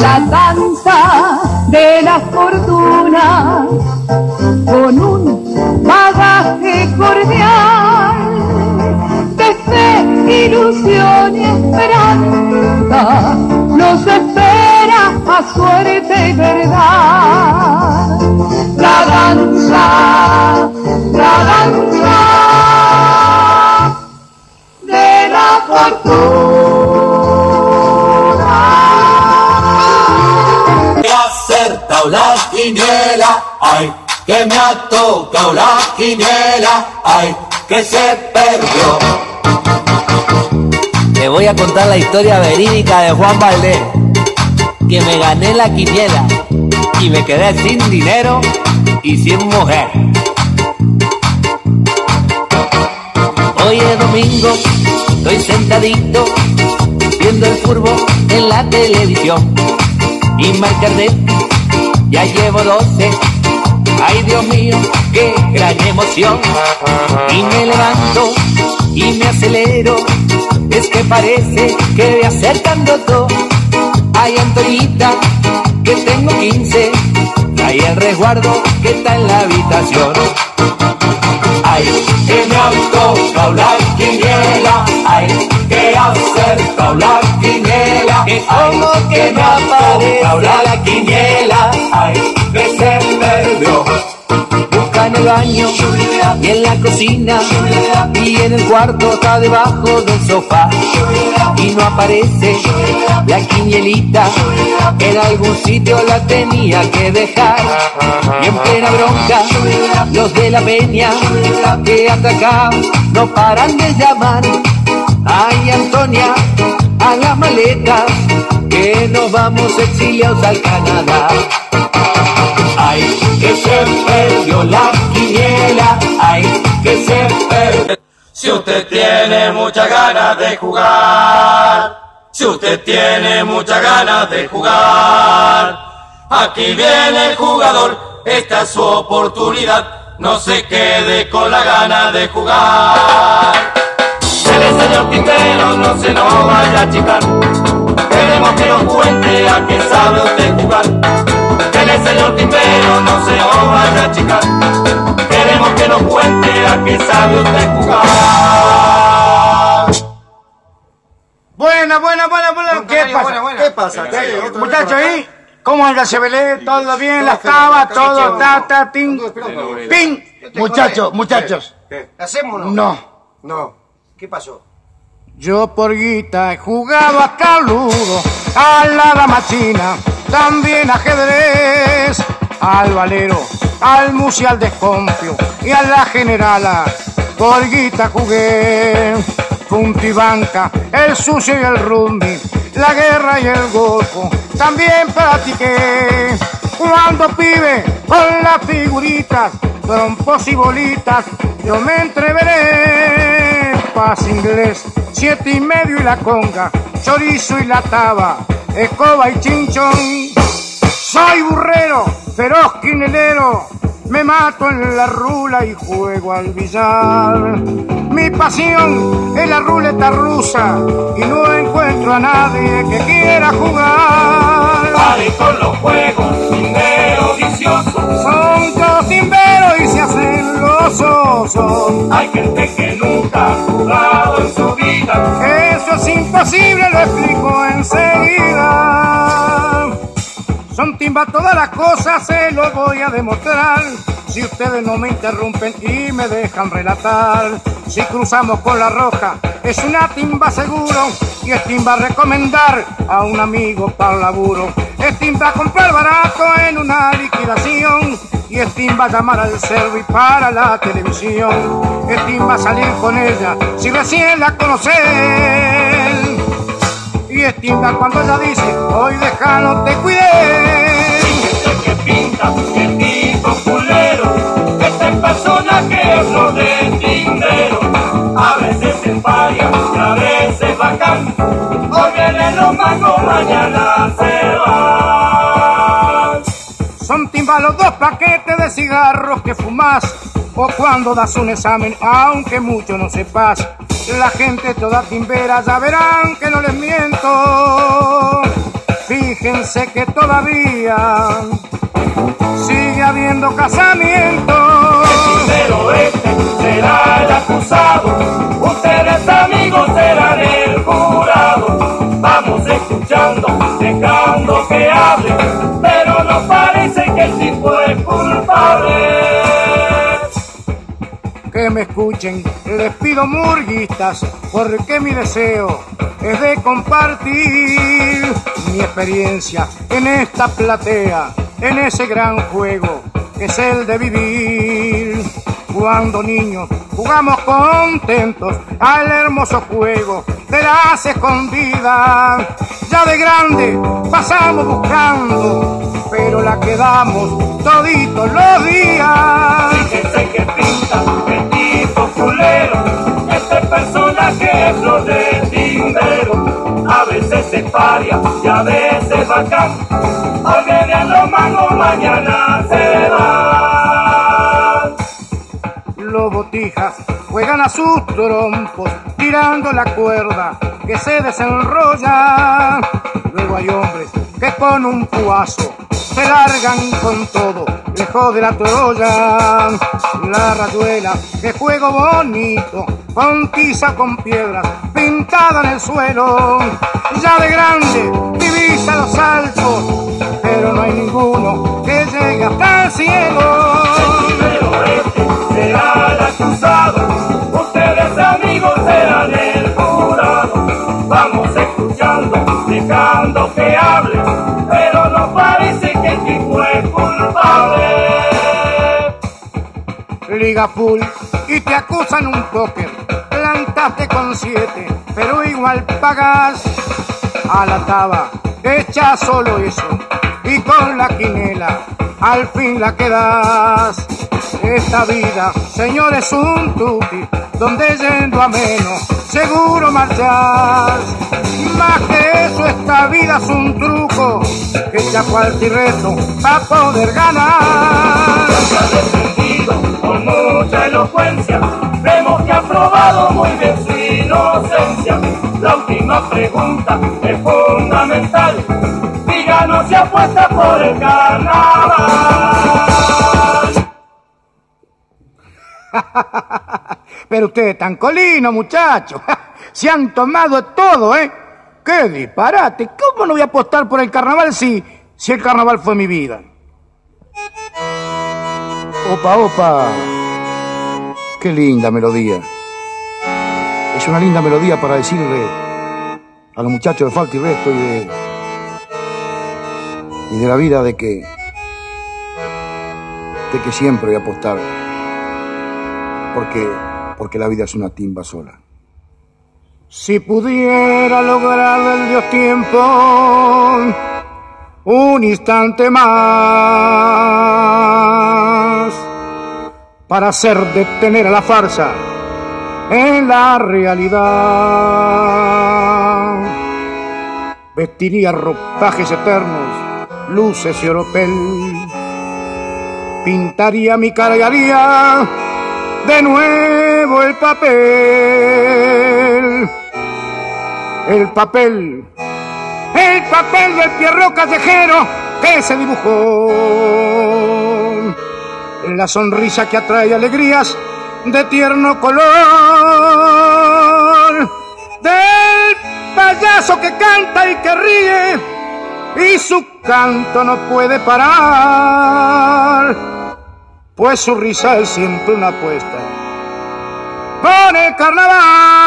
la danza de la fortuna con un bagaje cordial de fe, ilusión y esperanza nos espera a suerte y verdad. La danza, la danza de la fortuna. La quiniela, ay, que me ha tocado la quiniela, ay, que se perdió. Te voy a contar la historia verídica de Juan Valdés, que me gané la quiniela y me quedé sin dinero y sin mujer. Hoy es domingo, estoy sentadito viendo el fútbol en la televisión y marcaré, ya llevo 12. Ay Dios mío, qué gran emoción. Y me levanto y me acelero, es que parece que voy acercando todo. Ay Antonita, que tengo 15, hay el resguardo que está en la habitación. Ay, que me ha tocado la quiniela, ay, que ha acertado la quiniela, Que ay, como que me la la quiniela, ay, que se perdió. En el baño y en la cocina y en el cuarto está debajo del sofá. Y no aparece la quinielita en algún sitio la tenía que dejar. Y en plena bronca los de la peña que hasta acá no paran de llamar. Ay Antonia a las maletas que nos vamos exiliados al Canadá Ay, que se perdió la quiniela, ay, que se perdió. Si usted tiene muchas ganas de jugar, si usted tiene muchas ganas de jugar, aquí viene el jugador, esta es su oportunidad, no se quede con la gana de jugar. El señor Quintero no se nos vaya a achicar, queremos que nos cuente a qué sabe usted jugar. El señor Quintero no se nos vaya a achicar, queremos que nos cuente a qué sabe usted jugar. Buena, buena, buena, buena. ¿Qué pasa? ¿Qué pasa? ¿Qué- Muchachos, ahí, ¿cómo anda Chevele? ¿Todo bien? ¿La cava? ¿Todo? ¿Ta, ta, tin? ¡Pin! Muchachos, muchachos. ¿Hacemos o no? No. No. ¿Qué pasó? Yo por guita he jugado a caludo, a la dama china, también ajedrez, al valero, al musi, al desconfio y a la generala. Por guita jugué, punto y banca, el sucio y el rumbi, la guerra y el golfo, también practiqué. Cuando pibe, con las figuritas, trompos y bolitas, yo me entreveré paz inglés, siete y medio y la conga, chorizo y la taba, escoba y chinchón. Soy burrero, feroz quinelero, me mato en la rula y juego al billar. Mi pasión es la ruleta rusa y no encuentro a nadie que quiera jugar. Pare con los juegos, Hay gente que nunca ha jugado en su vida. Eso es imposible, lo explico enseguida. Son timba todas las cosas, se lo voy a demostrar. Si ustedes no me interrumpen y me dejan relatar. Si cruzamos con la roja, es una timba seguro. Y es timba recomendar a un amigo para el laburo. Es timba comprar barato en una liquidación. Y es timba llamar al servi para la televisión. Es timba salir con ella si recién la conocen. Y timba cuando ella dice, hoy deja no te cuidé. Gente que pinta, tipo culero. Este personaje es lo de Tindero. A veces es paria a veces bacán. Hoy vienen los mangos, mañana se Los dos paquetes de cigarros que fumas o cuando das un examen, aunque mucho no sepas. La gente toda timbera ya verán que no les miento. Fíjense que todavía sigue habiendo casamiento. Pero este será el acusado, ustedes amigos serán el jurado. Vamos escuchando, dejando que hable, no parece que el tipo es culpable. Que me escuchen, les pido murguistas, porque mi deseo es de compartir mi experiencia en esta platea, en ese gran juego que es el de vivir. Cuando niños jugamos contentos al hermoso juego de las escondidas, ya de grande pasamos buscando, pero la quedamos toditos los días. Fíjense que pinta el tipo culero, este personaje es flor de timbero. A veces se paria y a veces bacán. Hoy viene a los mangos, mañana se va. Los botijas juegan a sus trompos, tirando la cuerda que se desenrolla. Luego hay hombres que con un puazo se largan con todo, lejos de la Troya. La rayuela de juego bonito, con con piedras, pintada en el suelo. Ya de grande divisa los altos, pero no hay ninguno que llegue hasta el cielo. Este será el acusado, ustedes amigos serán el jurado. Vamos escuchando, dejando que hable, pero no parece que tipo es culpable. Liga full y te acusan un póker. Plantaste con siete, pero igual pagas. A la taba, echa solo eso. Y con la quinela, al fin la quedas. Esta vida, señor, es un tuti, donde yendo a menos, seguro marchas. Más que eso, esta vida es un truco, que ya cualquier reto va a poder ganar. Con mucha elocuencia, vemos que ha probado muy bien su inocencia. La última pregunta es fundamental, díganos si apuesta por el carnaval. Pero ustedes tan colinos, muchachos. Se han tomado todo, ¿eh? ¡Qué disparate! ¿Cómo no voy a apostar por el carnaval si, si el carnaval fue mi vida? Opa, opa. Qué linda melodía. Es una linda melodía para decirle a los muchachos de falta y resto y de, y de la vida de que, de que siempre voy a apostar porque, porque la vida es una timba sola. Si pudiera lograr del Dios tiempo un instante más para hacer detener a la farsa en la realidad, vestiría ropajes eternos, luces y oropel, pintaría mi cara y haría de nuevo el papel. El papel, el papel del pierro callejero que se dibujó. La sonrisa que atrae alegrías de tierno color. Del payaso que canta y que ríe y su canto no puede parar pues su risa es siempre una apuesta con carnaval.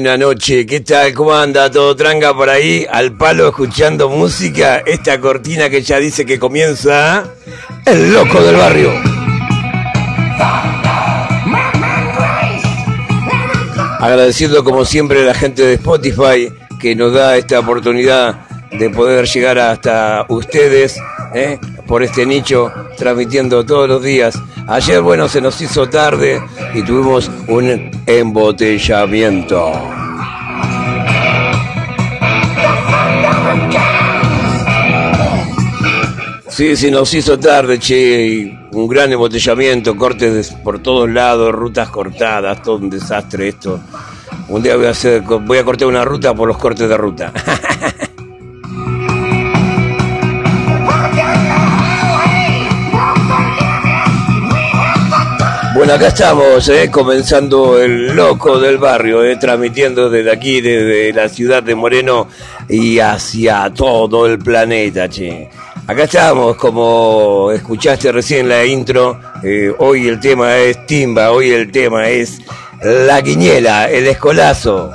Buena noche, ¿qué tal? ¿Cómo anda? ¿Todo tranca por ahí? Al palo escuchando música, esta cortina que ya dice que comienza El Loco del Barrio. Agradeciendo como siempre a la gente de Spotify que nos da esta oportunidad de poder llegar hasta ustedes ¿eh? Por este nicho, transmitiendo todos los días. Ayer, bueno, se nos hizo tarde y tuvimos un embotellamiento. Sí, se nos hizo tarde, che, un gran embotellamiento, cortes por todos lados, rutas cortadas, todo un desastre esto. Un día voy a hacer, voy a cortar una ruta por los cortes de ruta. Bueno, acá estamos, eh, comenzando el loco del barrio, eh, transmitiendo desde aquí, desde la ciudad de Moreno y hacia todo el planeta, che. Acá estamos, como escuchaste recién la intro, eh, hoy el tema es timba, hoy el tema es la quiñela, el escolazo.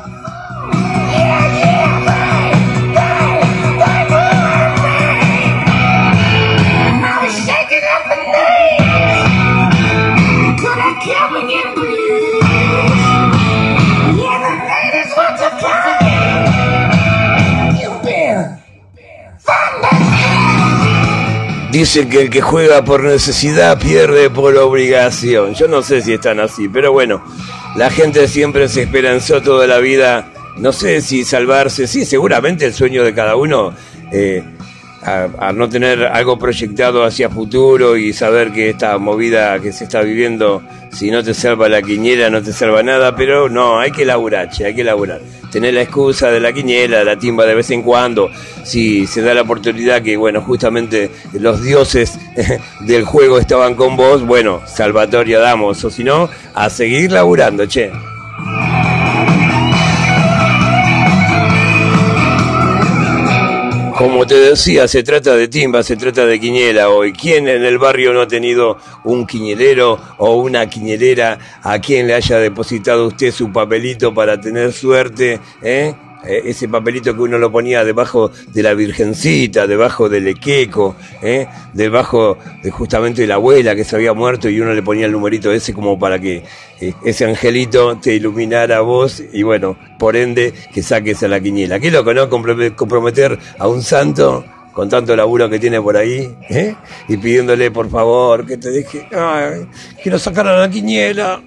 Dicen que el que juega por necesidad pierde por obligación. Yo no sé si están así, pero bueno, la gente siempre se esperanzó toda la vida. No sé si salvarse, sí, seguramente el sueño de cada uno, eh, a, no tener algo proyectado hacia futuro y saber que esta movida que se está viviendo, si no te salva la quiñera, no te salva nada, pero no, hay que laburar, che, hay que laburar tener la excusa de la quiñela, de la timba de vez en cuando, si se da la oportunidad que, bueno, justamente los dioses del juego estaban con vos, bueno, salvatoria damos, o si no, a seguir laburando, che. Como te decía, se trata de timba, se trata de quiñela hoy. ¿Quién en el barrio no ha tenido un quiñelero o una quiñelera a quien le haya depositado usted su papelito para tener suerte? ¿eh? Eh, ese papelito que uno lo ponía debajo de la virgencita, debajo del equeco, ¿eh? debajo de justamente la abuela que se había muerto y uno le ponía el numerito ese como para que eh, ese angelito te iluminara a vos y bueno, por ende que saques a la quiniela. Qué loco, ¿no? Comprometer a un santo con tanto laburo que tiene por ahí, ¿eh? y pidiéndole por favor que te deje, ay, quiero sacar a la quiniela.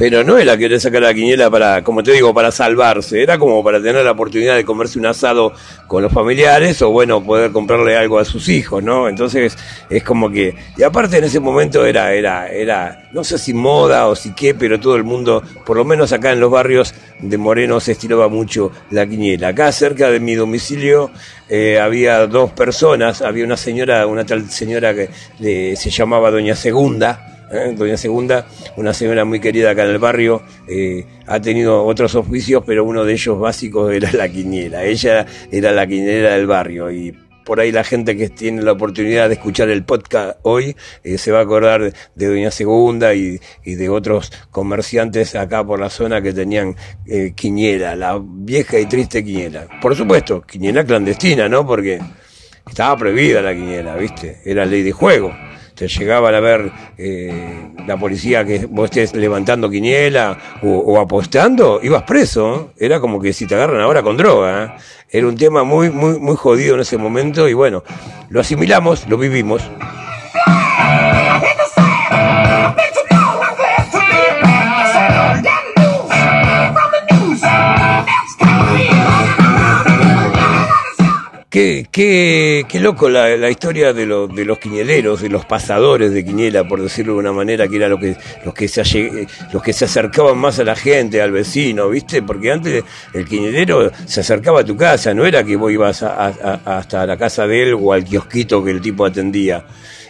Pero no era querer sacar la quiniela para, como te digo, para salvarse, era como para tener la oportunidad de comerse un asado con los familiares o bueno, poder comprarle algo a sus hijos, ¿no? Entonces es como que, y aparte en ese momento era, era, era, no sé si moda o si qué, pero todo el mundo, por lo menos acá en los barrios de Moreno se estiraba mucho la quiniela. Acá cerca de mi domicilio eh, había dos personas, había una señora, una tal señora que se llamaba Doña Segunda, ¿eh? doña Segunda, una señora muy querida acá en el barrio, eh, ha tenido otros oficios, pero uno de ellos básicos era la quiniela. Ella era la quiniela del barrio y por ahí la gente que tiene la oportunidad de escuchar el podcast hoy eh, se va a acordar de Doña Segunda y, de otros comerciantes acá por la zona que tenían eh, quiniela, la vieja y triste quiniela. Por supuesto, quiniela clandestina, ¿no? Porque estaba prohibida la quiniela, ¿viste? Era ley de juego te llegaban a ver eh, la policía que vos estés levantando quiniela o, apostando, ibas preso. Era como que si te agarran ahora con droga. ¿eh? Era un tema muy, muy, muy jodido en ese momento y bueno, lo asimilamos, lo vivimos. Qué, qué, loco la, la historia de, lo, de los quiñeleros, de los pasadores de quiniela, por decirlo de una manera, que era lo que, los, que se, los que se acercaban más a la gente, al vecino, ¿viste? Porque antes el quinelero se acercaba a tu casa, no era que vos ibas hasta la casa de él o al kiosquito que el tipo atendía.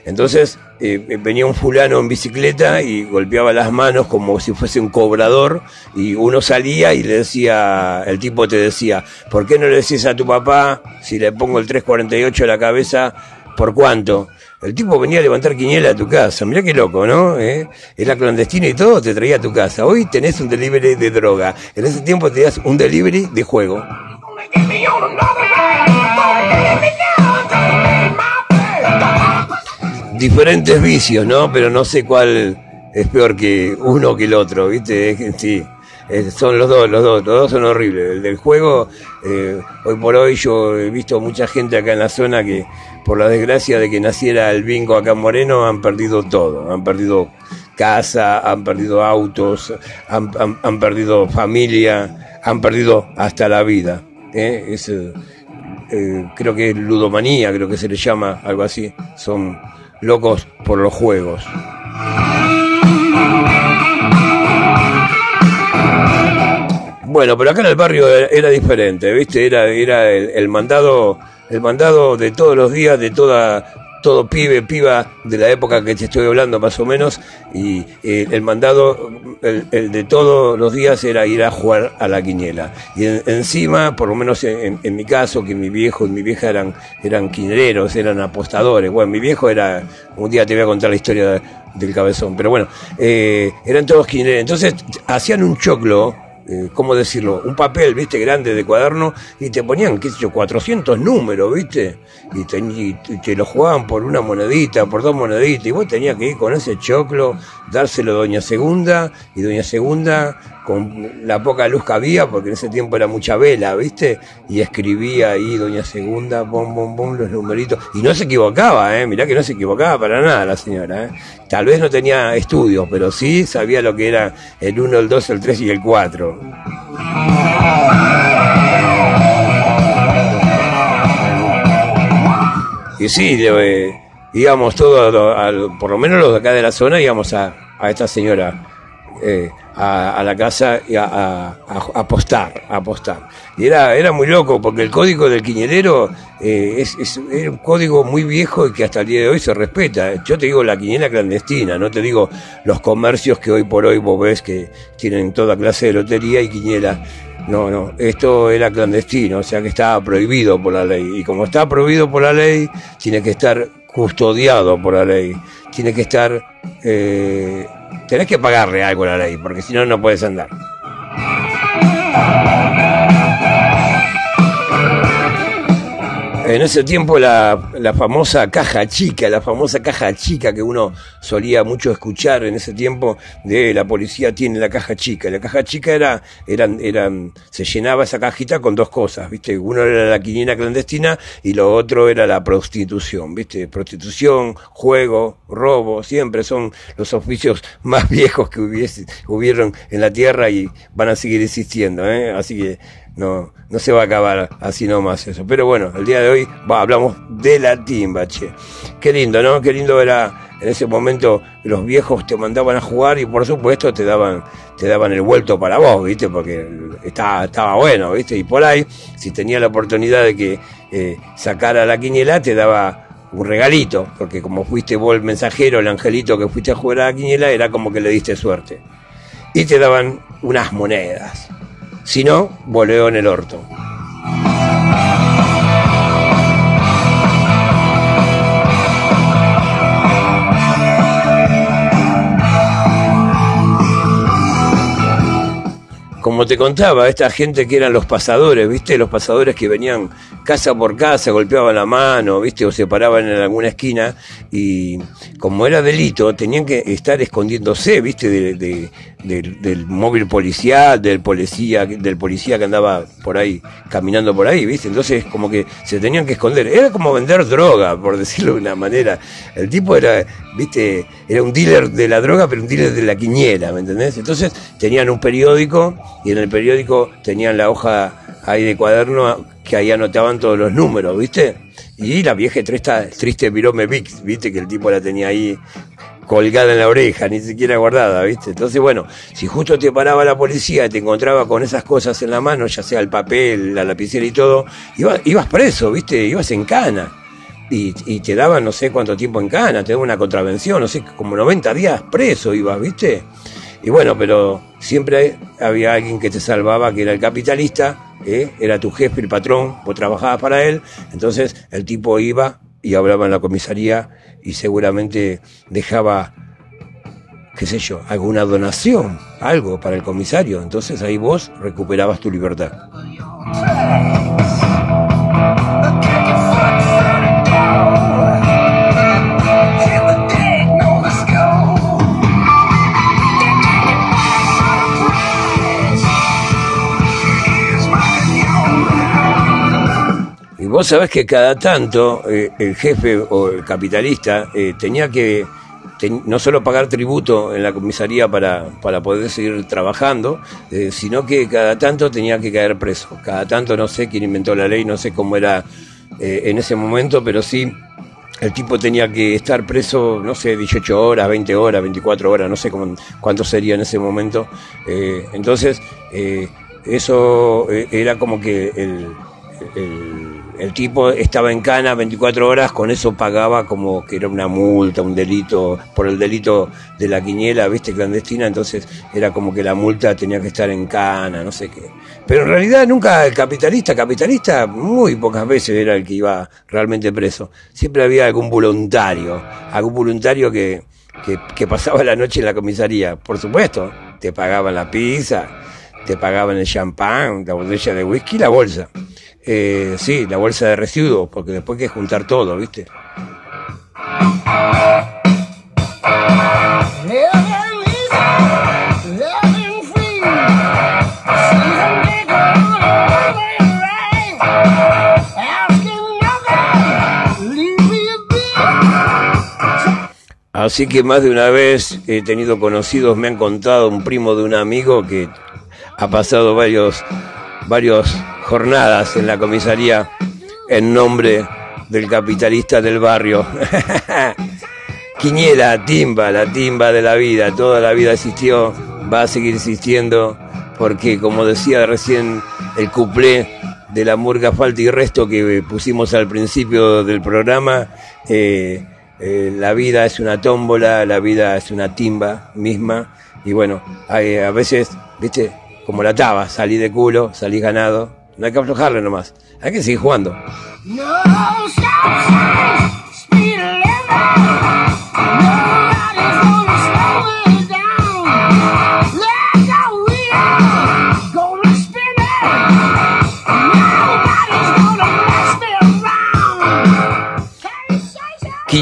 Entonces eh, venía un fulano en bicicleta y golpeaba las manos como si fuese un cobrador y uno salía y le decía, el tipo te decía, ¿por qué no le decís a tu papá si le pongo el 348 a la cabeza ¿Por cuánto? El tipo venía a levantar quiniela a tu casa. Mirá qué loco, ¿no? ¿Eh? Era clandestino y todo, te traía a tu casa. Hoy tenés un delivery de droga. En ese tiempo tenías un delivery de juego. Diferentes vicios, ¿no? Pero no sé cuál es peor que uno que el otro, ¿viste? Sí. Son los dos, los dos, los dos son horribles. El del juego, eh, hoy por hoy yo he visto mucha gente acá en la zona que, por la desgracia de que naciera el bingo acá en Moreno, han perdido todo. Han perdido casa, han perdido autos, han, perdido familia, han perdido hasta la vida. ¿eh? Es, eh, creo que es ludomanía, creo que se le llama, algo así. Son locos por los juegos. Bueno, pero acá en el barrio era, diferente, ¿viste? Era, era el, el mandado, el mandado de todos los días, de toda, todo pibe, piba de la época que te estoy hablando más o menos, y eh, el mandado, el, de todos los días era ir a jugar a la quiniela. Y en- encima, por lo menos en, mi caso, que mi viejo y mi vieja eran, eran quinereros, eran apostadores. Bueno, mi viejo era, un día te voy a contar la historia de- del cabezón, pero bueno, eh, eran todos quinereros. Entonces hacían un choclo eh, ¿cómo decirlo? Un papel, viste, grande de cuaderno y te ponían, qué sé yo, 400 números, viste, y te, y te lo jugaban por una monedita, por dos moneditas, y vos tenías que ir con ese choclo, dárselo a Doña Segunda, y Doña Segunda, con la poca luz que había, porque en ese tiempo era mucha vela, viste, y escribía ahí Doña Segunda, bom, bom, bom, los numeritos, y no se equivocaba, eh, mirá que no se equivocaba para nada la señora, eh. Tal vez no tenía estudios, pero sí sabía lo que era el 1, el 2, el 3 y el 4. Y sí, eh, íbamos todos, por lo menos los de acá de la zona, íbamos a, a esta señora, eh, a, la casa y a, apostar, apostar. Y era, era muy loco, porque el código del quinielero eh, es un código muy viejo y que hasta el día de hoy se respeta. Yo te digo la quiniela clandestina, no te digo los comercios que hoy por hoy vos ves que tienen toda clase de lotería y quiniela. No, no, esto era clandestino, o sea que estaba prohibido por la ley. Y como está prohibido por la ley, tiene que estar custodiado por la ley. Tiene que estar... Eh, tenés que pagarle algo a la ley, porque si no, no puedes andar. En ese tiempo la, la famosa caja chica, la famosa caja chica que uno solía mucho escuchar en ese tiempo de la policía tiene la caja chica. La caja chica era, eran, eran, se llenaba esa cajita con dos cosas, viste, uno era la quiniela clandestina y lo otro era la prostitución, viste, prostitución, juego, robo, siempre son los oficios más viejos que hubiese, hubieron en la tierra y van a seguir existiendo, ¿eh? así que no, no se va a acabar así nomás eso. Pero bueno, el día de hoy hablamos de la timba, che. Qué lindo, ¿no? Qué lindo era en ese momento los viejos te mandaban a jugar y por supuesto te daban, te daban el vuelto para vos, ¿viste? Porque estaba, estaba bueno, ¿viste? Y por ahí, si tenía la oportunidad de que eh, sacara la quiniela, te daba un regalito, porque como fuiste vos el mensajero, el angelito que fuiste a jugar a la quiniela, era como que le diste suerte. Y te daban unas monedas. Si no, voleo en el orto. Como te contaba, esta gente que eran los pasadores, ¿viste? Los pasadores que venían casa por casa, golpeaban la mano, ¿viste? O se paraban en alguna esquina y como era delito, tenían que estar escondiéndose, ¿viste? De- de- del, del móvil policial, del policía, del policía que andaba por ahí, caminando por ahí, ¿viste? Entonces como que se tenían que esconder. Era como vender droga, por decirlo de una manera. El tipo era, ¿viste? Era un dealer de la droga, pero un dealer de la quiniela, ¿me entendés? Entonces tenían un periódico y en el periódico tenían la hoja ahí de cuaderno que ahí anotaban todos los números, ¿viste? Y la vieja triste, triste virome ¿viste? Que el tipo la tenía ahí colgada en la oreja, ni siquiera guardada, ¿viste? Entonces, bueno, si justo te paraba la policía y te encontraba con esas cosas en la mano, ya sea el papel, la lapicera y todo, ibas, ibas preso, ¿viste? Ibas en cana. Y, y te daban no sé cuánto tiempo en cana, te daban una contravención, no sé, como 90 días preso ibas, ¿viste? Y bueno, pero siempre había alguien que te salvaba, que era el capitalista, ¿eh? era tu jefe, el patrón, vos trabajabas para él, entonces el tipo iba y hablaba en la comisaría y seguramente dejaba, qué sé yo, alguna donación, algo para el comisario. Entonces ahí vos recuperabas tu libertad. Vos sabés que cada tanto eh, el jefe o el capitalista eh, tenía que ten- no solo pagar tributo en la comisaría para, para poder seguir trabajando, eh, sino que cada tanto tenía que caer preso. Cada tanto no sé quién inventó la ley, no sé cómo era en ese momento, pero sí el tipo tenía que estar preso, no sé, 18 horas, 20 horas, 24 horas, no sé cómo, cuánto sería en ese momento. Entonces, eso era como que el, el tipo estaba en cana 24 horas, con eso pagaba como que era una multa, un delito, por el delito de la quiniela, viste, clandestina, entonces era como que la multa tenía que estar en cana, no sé qué. Pero en realidad nunca el capitalista, capitalista muy pocas veces era el que iba realmente preso. Siempre había algún voluntario, algún voluntario que, que, que pasaba la noche en la comisaría. Por supuesto, te pagaban la pizza, te pagaban el champán, la botella de whisky y la bolsa. Eh, sí, la bolsa de residuos, porque después hay que juntar todo, ¿viste? Así que más de una vez he tenido conocidos, me han contado un primo de un amigo que ha pasado varios, varios jornadas en la comisaría en nombre del capitalista del barrio. Quiniela, timba, la timba de la vida, toda la vida existió, va a seguir existiendo, porque como decía recién el cuplé de la murga falta y resto que pusimos al principio del programa, eh, eh, la vida es una tómbola, la vida es una timba misma, y bueno, hay, a veces, viste, como la taba, salí de culo, salí ganado, no hay que aflojarle nomás, hay que seguir jugando.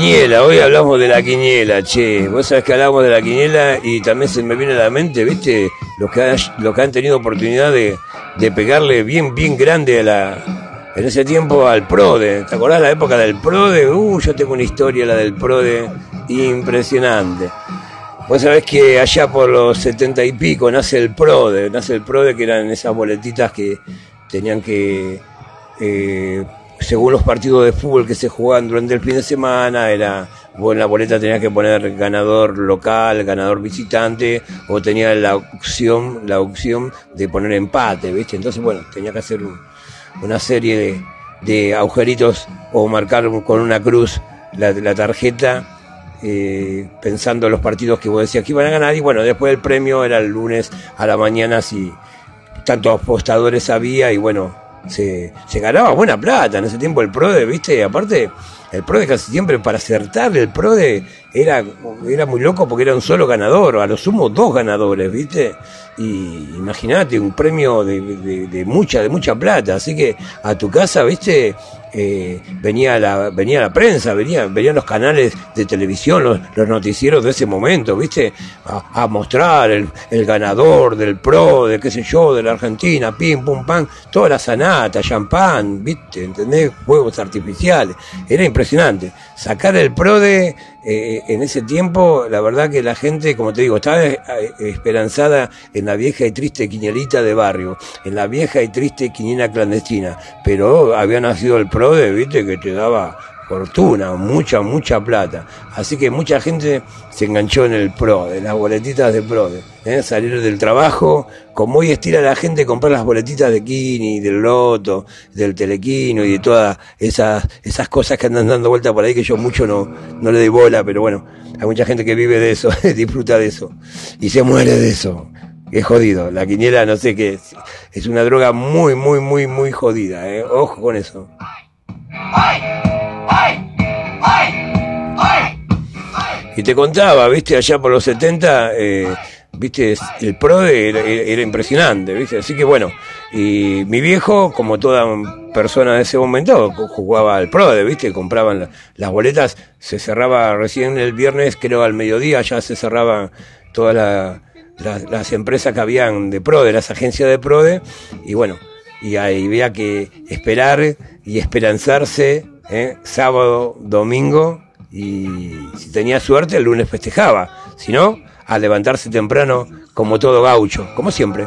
Quiniela, hoy hablamos de la quiniela, che. Vos sabés que hablamos de la quiniela y también se me viene a la mente, ¿viste? Los que, hay- los que han tenido oportunidad de, de pegarle bien, bien grande a la, en ese tiempo al PRODE. ¿Te acordás la época del PRODE? Uh, yo tengo una historia, la del PRODE, impresionante. Vos sabés que allá por los setenta y pico nace el PRODE, nace el PRODE que eran esas boletitas que tenían que, eh, según los partidos de fútbol que se jugaban durante el fin de semana, era, vos en la boleta tenías que poner ganador local, ganador visitante, o tenía la opción, la opción de poner empate, ¿viste? Entonces, bueno, tenía que hacer un- una serie de, de agujeritos o marcar con una cruz la, la tarjeta eh, pensando en los partidos que vos decías que iban a ganar y bueno, después el premio era el lunes a la mañana si tantos apostadores había y bueno, se, se ganaba buena plata en ese tiempo el PRODE, ¿viste? Aparte, el PRODE casi siempre para acertar el PRODE era, era muy loco porque era un solo ganador, a lo sumo dos ganadores, ¿viste? Y imagínate, un premio de mucha, de mucha plata, así que a tu casa, ¿viste? Eh, venía la venía la prensa, venía, venían los canales de televisión, los, los noticieros de ese momento, ¿viste? A, a mostrar el, el ganador del pro, de qué sé yo, de la Argentina, pim, pum, pam, toda la sanata, champán, ¿viste? ¿Entendés? Juegos artificiales. Era impresionante. Sacar el pro de eh, en ese tiempo, la verdad que la gente, como te digo, estaba eh, esperanzada en la vieja y triste quinielita de barrio, en la vieja y triste quiniela clandestina, pero había nacido el PRODE, viste, que te daba fortuna, mucha, mucha plata. Así que mucha gente se enganchó en el PRODE, las boletitas de PRODE. ¿eh? Salir del trabajo, como hoy estira la gente comprar las boletitas de Kini, del Loto, del Telequino y de todas esas, esas cosas que andan dando vuelta por ahí que yo mucho no, no le doy bola, pero bueno, hay mucha gente que vive de eso, disfruta de eso y se muere de eso. Es jodido, la quiniela no sé qué es, una droga muy, muy, muy, muy jodida, ¿eh? ojo con eso. Y te contaba, viste, allá por los 70, eh, viste, el PRODE era, impresionante, viste. Así que bueno, y mi viejo, como toda persona de ese momento, jugaba al PRODE, viste, compraban la- las boletas, se cerraba recién el viernes, creo al mediodía, ya se cerraba todas la- la- las empresas que habían de PRODE, las agencias de PRODE, y bueno, y ahí había que esperar y esperanzarse, ¿eh? sábado, domingo, y si tenía suerte el lunes festejaba, si no, a levantarse temprano como todo gaucho, como siempre.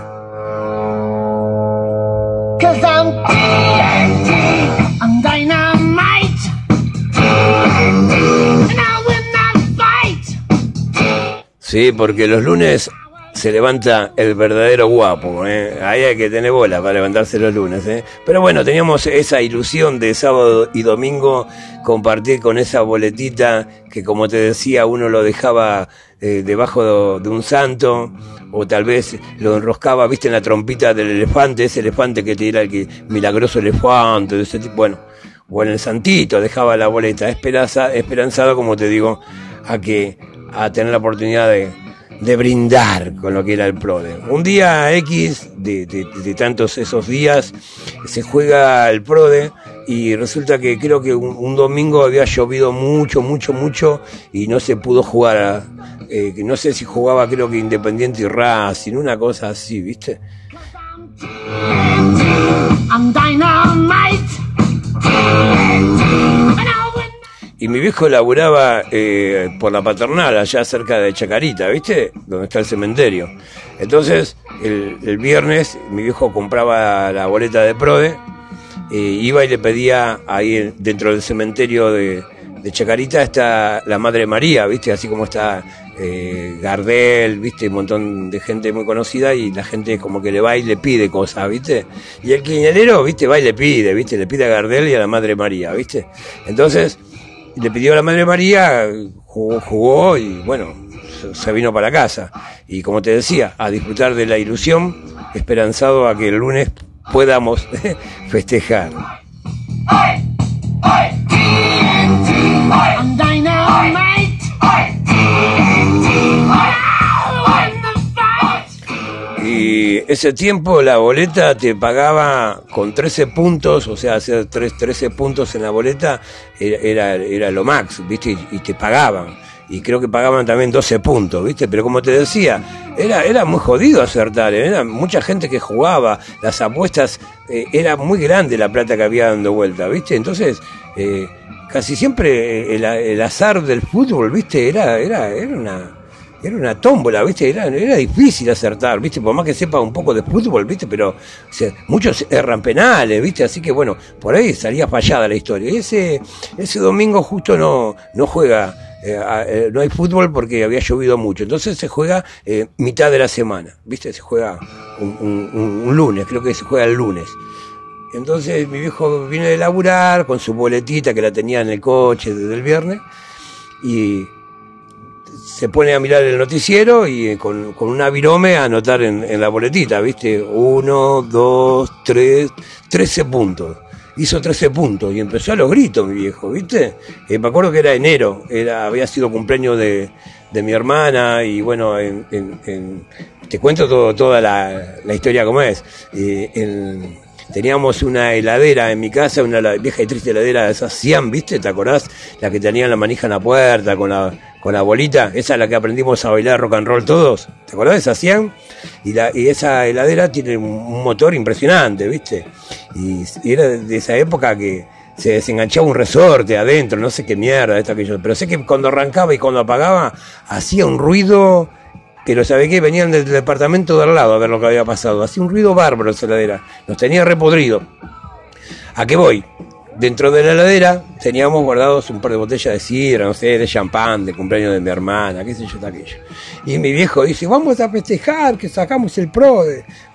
Sí, porque los lunes se levanta el verdadero guapo, ¿eh? ahí hay que tener bola para levantarse los lunes. ¿eh? Pero bueno, teníamos esa ilusión de sábado y domingo compartir con esa boletita que como te decía uno lo dejaba eh, debajo de, un santo o tal vez lo enroscaba, viste, en la trompita del elefante, ese elefante que te era el que, milagroso elefante, de ese tipo, bueno, o en el santito dejaba la boleta, esperanza, esperanzado, como te digo, a que a tener la oportunidad de, de brindar con lo que era el PRODE. Un día X de, tantos esos días se juega el PRODE y resulta que creo que un, domingo había llovido mucho, mucho, mucho y no se pudo jugar. eh, no sé si jugaba creo que Independiente y Racing, una cosa así, ¿viste? Y mi viejo laburaba eh, por la paternal, allá cerca de Chacarita, ¿viste? Donde está el cementerio. Entonces, el, el viernes, mi viejo compraba la boleta de Prode, eh, iba y le pedía ahí en- dentro del cementerio de, Chacarita está la Madre María, ¿viste? Así como está eh, Gardel, ¿viste? Un montón de gente muy conocida y la gente como que le va y le pide cosas, ¿viste? Y el quinelero, ¿viste? Va y le pide, ¿viste? Le pide a Gardel y a la Madre María, ¿viste? Entonces, le pidió a la Madre María, jugó, y bueno, se- se vino para casa. Y como te decía, a disfrutar de la ilusión, esperanzado a que el lunes podamos festejar. Ese tiempo la boleta te pagaba con 13 puntos, o sea, hacer tres- 13 puntos en la boleta era, era, lo max, ¿viste? Y, y te pagaban. Y creo que pagaban también 12 puntos, ¿viste? Pero como te decía, era, era muy jodido acertar, ¿eh? era mucha gente que jugaba, las apuestas, eh, era muy grande la plata que había dando vuelta, ¿viste? Entonces, eh, casi siempre el, el azar del fútbol, ¿viste? Era, era, era una era una tómbola, ¿viste? Era, era difícil acertar, ¿viste? Por más que sepa un poco de fútbol, ¿viste? Pero o sea, muchos erran penales, ¿viste? Así que bueno, por ahí salía fallada la historia. Y ese, ese domingo justo no, no juega, eh, eh, no hay fútbol porque había llovido mucho. Entonces se juega eh, mitad de la semana, ¿viste? Se juega un- un- un lunes, creo que se juega el lunes. Entonces mi viejo viene de laburar con su boletita que la tenía en el coche desde el viernes y se pone a mirar el noticiero y eh, con, con virome a anotar en, la boletita, ¿viste? Uno, dos, tres, trece puntos. Hizo 13 puntos y empezó a los gritos, mi viejo, ¿viste? Eh, me acuerdo que era enero, era, había sido cumpleaños de, de mi hermana y bueno, en, en- te cuento todo, toda la, la historia como es. Eh, en- teníamos una heladera en mi casa, una vieja y triste heladera de esas Siam, ¿viste? ¿Te acordás? La que tenía la manija en la puerta con la, con la bolita, esa es la que aprendimos a bailar rock and roll todos. ¿Te acordás Siam? Y, la, y esa heladera tiene un, motor impresionante, ¿viste? Y, era de esa época que se desenganchaba un resorte adentro, no sé qué mierda, esto que yo. Pero sé que cuando arrancaba y cuando apagaba, hacía un ruido pero ¿sabe qué? Venían del departamento de al lado a ver lo que había pasado. Hacía un ruido bárbaro esa heladera. Nos tenía repodrido. ¿A qué voy? Dentro de la heladera teníamos guardados un par de botellas de sidra, no sé, de champán, de cumpleaños de mi hermana, qué sé yo, aquello. Y mi viejo dice, vamos a festejar, que sacamos el pro.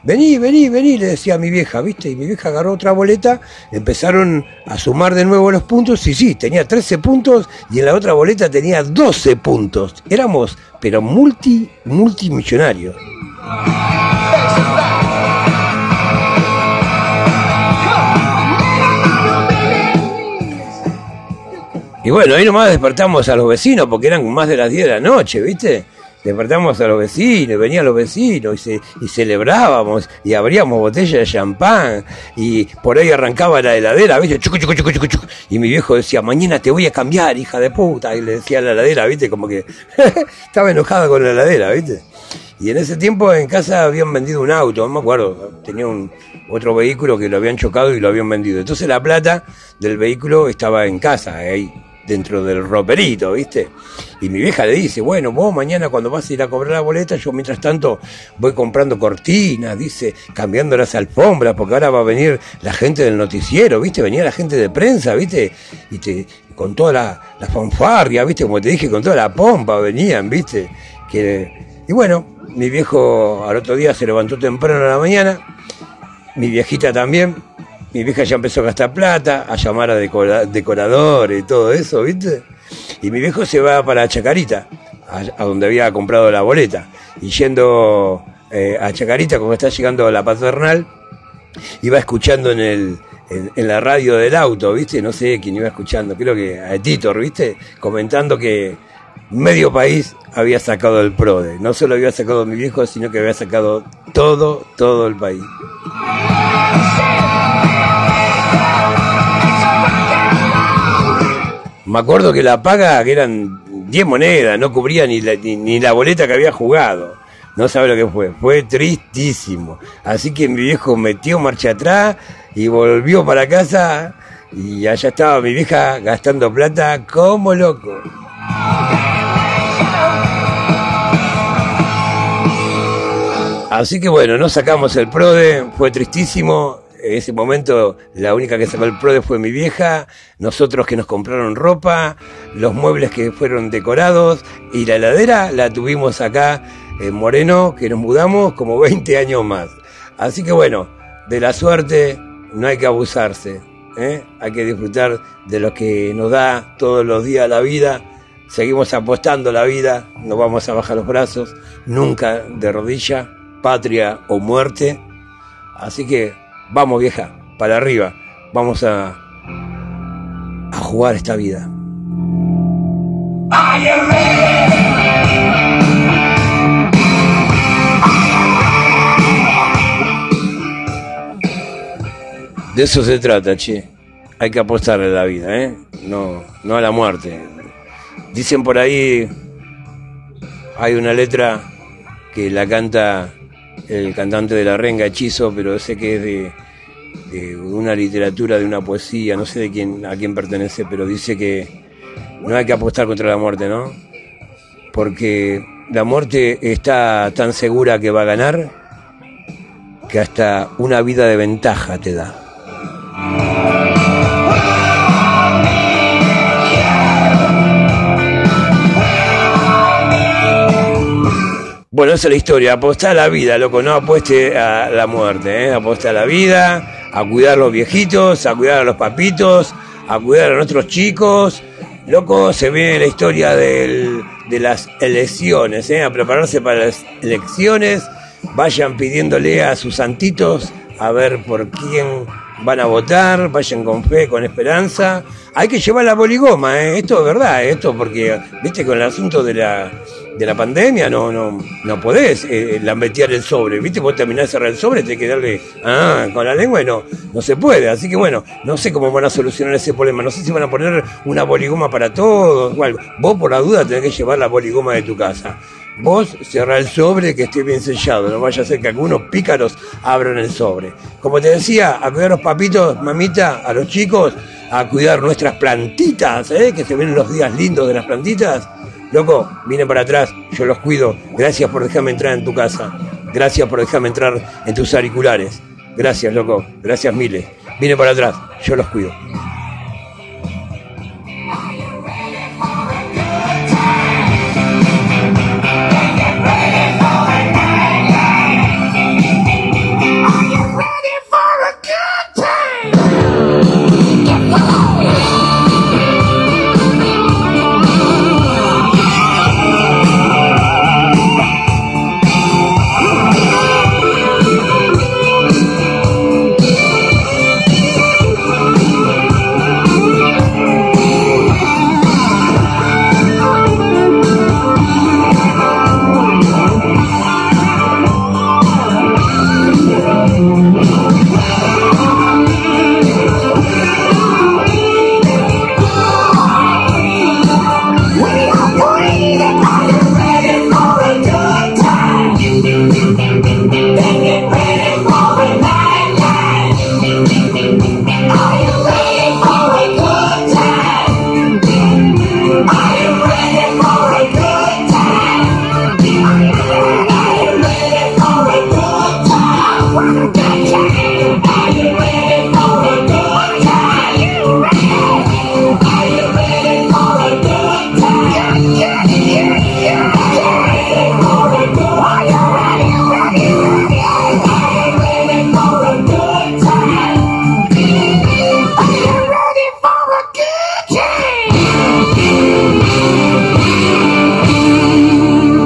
Vení, vení, vení, le decía a mi vieja, ¿viste? Y mi vieja agarró otra boleta, empezaron a sumar de nuevo los puntos, y sí, tenía 13 puntos, y en la otra boleta tenía 12 puntos. Éramos, pero multi, multimillonarios. Y bueno, ahí nomás despertamos a los vecinos porque eran más de las 10 de la noche, ¿viste? Despertamos a los vecinos, venían los vecinos y, se, y celebrábamos y abríamos botellas de champán y por ahí arrancaba la heladera, ¿viste? Chucu, chucu, chucu, chucu. Y mi viejo decía, mañana te voy a cambiar, hija de puta. Y le decía a la heladera, ¿viste? Como que estaba enojada con la heladera, ¿viste? Y en ese tiempo en casa habían vendido un auto, no me acuerdo, tenía un otro vehículo que lo habían chocado y lo habían vendido. Entonces la plata del vehículo estaba en casa, ahí dentro del roperito, ¿viste? Y mi vieja le dice, bueno, vos mañana cuando vas a ir a cobrar la boleta, yo mientras tanto voy comprando cortinas, dice, cambiando las alfombras, porque ahora va a venir la gente del noticiero, ¿viste? Venía la gente de prensa, ¿viste? Y te, con toda la, la fanfarria, ¿viste? Como te dije, con toda la pompa venían, ¿viste? Que, y bueno, mi viejo al otro día se levantó temprano a la mañana, mi viejita también, mi vieja ya empezó a gastar plata, a llamar a decora- decoradores y todo eso, ¿viste? Y mi viejo se va para Chacarita, a, a donde había comprado la boleta. Y yendo eh, a Chacarita, como está llegando a la paternal, iba escuchando en el en, en la radio del auto, ¿viste? No sé quién iba escuchando, creo que a Titor, ¿viste? Comentando que medio país había sacado el PRODE. No solo había sacado mi viejo, sino que había sacado todo, todo el país. Me acuerdo que la paga, que eran 10 monedas, no cubría ni la, ni, ni la boleta que había jugado. No sabe lo que fue, fue tristísimo. Así que mi viejo metió marcha atrás y volvió para casa y allá estaba mi vieja gastando plata como loco. Así que bueno, no sacamos el PRODE, fue tristísimo. En ese momento la única que sacó el PRODE fue mi vieja, nosotros que nos compraron ropa, los muebles que fueron decorados y la heladera la tuvimos acá en Moreno, que nos mudamos como 20 años más. Así que bueno, de la suerte no hay que abusarse, ¿eh? hay que disfrutar de lo que nos da todos los días la vida. Seguimos apostando la vida, no vamos a bajar los brazos, nunca de rodilla, patria o muerte. Así que vamos vieja, para arriba, vamos a, a jugar esta vida. De eso se trata, che. Hay que apostarle a la vida, ¿eh? No, no a la muerte. Dicen por ahí, hay una letra que la canta el cantante de la renga hechizo, pero sé que es de, de una literatura, de una poesía, no sé de quién, a quién pertenece, pero dice que no hay que apostar contra la muerte, ¿no? Porque la muerte está tan segura que va a ganar que hasta una vida de ventaja te da. Bueno, esa es la historia. Apostar a la vida, loco. No apueste a la muerte, ¿eh? A la vida, a cuidar a los viejitos, a cuidar a los papitos, a cuidar a nuestros chicos. Loco, se viene la historia de las elecciones, ¿eh? A prepararse para las elecciones. Vayan pidiéndole a sus santitos a ver por quién van a votar. Vayan con fe, con esperanza. Hay que llevar la boligoma, ¿eh? Esto es verdad, ¿eh? esto porque, viste, con el asunto de la de la pandemia no no no podés eh, lambetear el sobre, ¿viste? Vos terminás de cerrar el sobre, tenés que darle ah, con la lengua y no, no se puede. Así que bueno, no sé cómo van a solucionar ese problema. No sé si van a poner una boligoma para todos o algo. Vos por la duda tenés que llevar la boligoma de tu casa. Vos cerrá el sobre que esté bien sellado, no vaya a ser que algunos pícaros abran el sobre. Como te decía, a cuidar a los papitos, mamita, a los chicos, a cuidar nuestras plantitas, ¿eh? que se ven los días lindos de las plantitas. Loco, vine para atrás, yo los cuido. Gracias por dejarme entrar en tu casa. Gracias por dejarme entrar en tus auriculares. Gracias, loco. Gracias miles. Vine para atrás, yo los cuido.